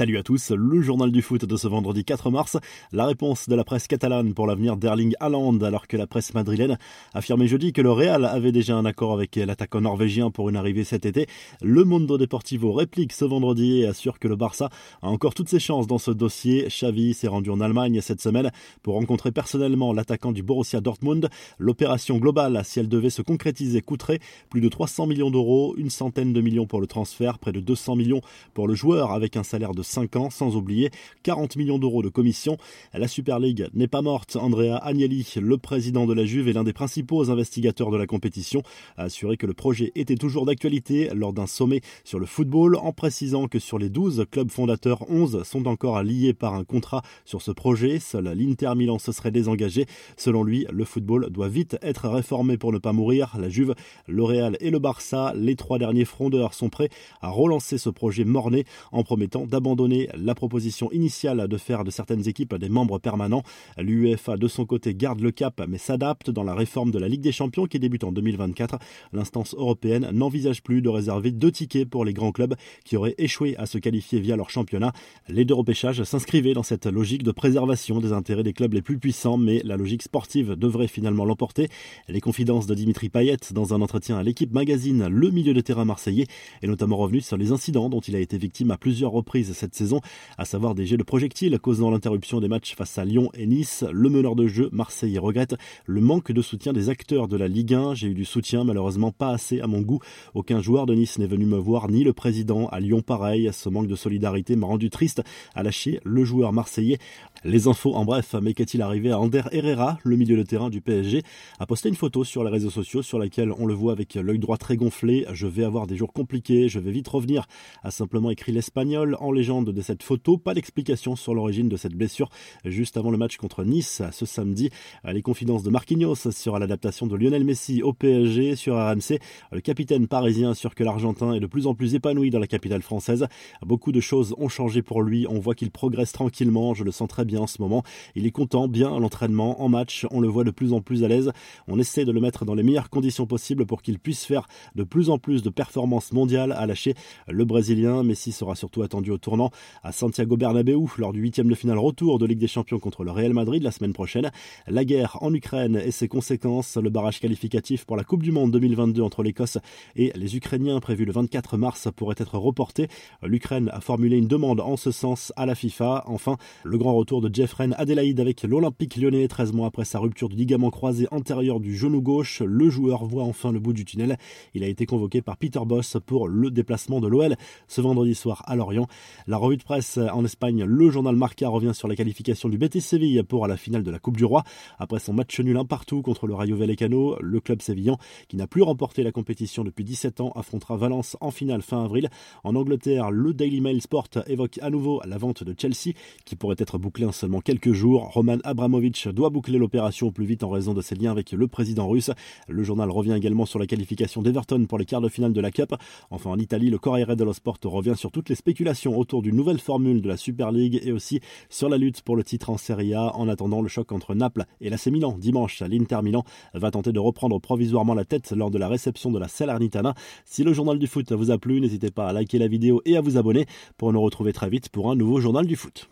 Salut à tous, le journal du foot de ce vendredi 4 mars. La réponse de la presse catalane pour l'avenir d'Erling Haaland alors que la presse madrilène affirmait jeudi que le Real avait déjà un accord avec l'attaquant norvégien pour une arrivée cet été. Le Mundo Deportivo réplique ce vendredi et assure que le Barça a encore toutes ses chances dans ce dossier. Xavi s'est rendu en Allemagne cette semaine pour rencontrer personnellement l'attaquant du Borussia Dortmund. L'opération globale, si elle devait se concrétiser, coûterait plus de 300 millions d'euros, une centaine de millions pour le transfert, près de 200 millions pour le joueur avec un salaire de 5 ans, sans oublier 40 millions d'euros de commission. La Super League n'est pas morte. Andrea Agnelli, le président de la Juve et l'un des principaux investigateurs de la compétition, a assuré que le projet était toujours d'actualité lors d'un sommet sur le football, en précisant que sur les 12 clubs fondateurs, 11 sont encore liés par un contrat sur ce projet. Seul l'Inter Milan se serait désengagé. Selon lui, le football doit vite être réformé pour ne pas mourir. La Juve, le Real et le Barça, les trois derniers frondeurs sont prêts à relancer ce projet morné en promettant d'abandonner la proposition initiale de faire de certaines équipes des membres permanents. L'UEFA, de son côté, garde le cap mais s'adapte dans la réforme de la Ligue des Champions qui débute en 2024. L'instance européenne n'envisage plus de réserver deux tickets pour les grands clubs qui auraient échoué à se qualifier via leur championnat. Les deux repêchages s'inscrivaient dans cette logique de préservation des intérêts des clubs les plus puissants, mais la logique sportive devrait finalement l'emporter. Les confidences de Dimitri Payet dans un entretien à l'équipe magazine, le milieu de terrain marseillais, est notamment revenu sur les incidents dont il a été victime à plusieurs reprises cette saison, à savoir des jets de projectiles causant l'interruption des matchs face à Lyon et Nice. Le meneur de jeu Marseille regrette le manque de soutien des acteurs de la Ligue 1. J'ai eu du soutien, malheureusement pas assez à mon goût. Aucun joueur de Nice n'est venu me voir, ni le président. À Lyon, pareil. Ce manque de solidarité m'a rendu triste à lâcher le joueur marseillais. Les infos en bref, mais qu'est-il arrivé à Ander Herrera, le milieu de terrain du PSG, a posté une photo sur les réseaux sociaux sur laquelle on le voit avec l'œil droit très gonflé. Je vais avoir des jours compliqués, je vais vite revenir, a simplement écrit l'espagnol en légende de cette photo. Pas d'explication sur l'origine de cette blessure juste avant le match contre Nice ce samedi. Les confidences de Marquinhos sur l'adaptation de Lionel Messi au PSG sur RMC. Le capitaine parisien assure que l'Argentin est de plus en plus épanoui dans la capitale française. Beaucoup de choses ont changé pour lui. On voit qu'il progresse tranquillement. Je le sens très bien en ce moment. Il est content, bien à l'entraînement, en match. On le voit de plus en plus à l'aise. On essaie de le mettre dans les meilleures conditions possibles pour qu'il puisse faire de plus en plus de performances mondiales à lâcher le Brésilien. Messi sera surtout attendu au tournant à Santiago Bernabéu lors du huitième de finale retour de Ligue des Champions contre le Real Madrid la semaine prochaine. La guerre en Ukraine et ses conséquences, le barrage qualificatif pour la Coupe du Monde 2022 entre l'Écosse et les Ukrainiens prévu le 24 mars pourrait être reporté. L'Ukraine a formulé une demande en ce sens à la FIFA. Enfin, le grand retour de Jeffrey Adelaide avec l'Olympique lyonnais 13 mois après sa rupture du ligament croisé antérieur du genou gauche. Le joueur voit enfin le bout du tunnel. Il a été convoqué par Peter Boss pour le déplacement de l'OL ce vendredi soir à Lorient. La revue de presse en Espagne, le journal Marca revient sur la qualification du Betis Séville pour la finale de la Coupe du Roi. Après son match nul un partout contre le Rayo Vallecano, le club sévillan, qui n'a plus remporté la compétition depuis 17 ans, affrontera Valence en finale fin avril. En Angleterre, le Daily Mail Sport évoque à nouveau la vente de Chelsea, qui pourrait être bouclée en seulement quelques jours. Roman Abramovich doit boucler l'opération au plus vite en raison de ses liens avec le président russe. Le journal revient également sur la qualification d'Everton pour les quarts de finale de la Cup. Enfin, en Italie, le Corriere dello Sport revient sur toutes les spéculations autour d'une nouvelle formule de la Super League et aussi sur la lutte pour le titre en Serie A. En attendant le choc entre Naples et l'AC Milan dimanche, l'Inter Milan va tenter de reprendre provisoirement la tête lors de la réception de la Salernitana. Si le journal du foot vous a plu, n'hésitez pas à liker la vidéo et à vous abonner pour nous retrouver très vite pour un nouveau journal du foot.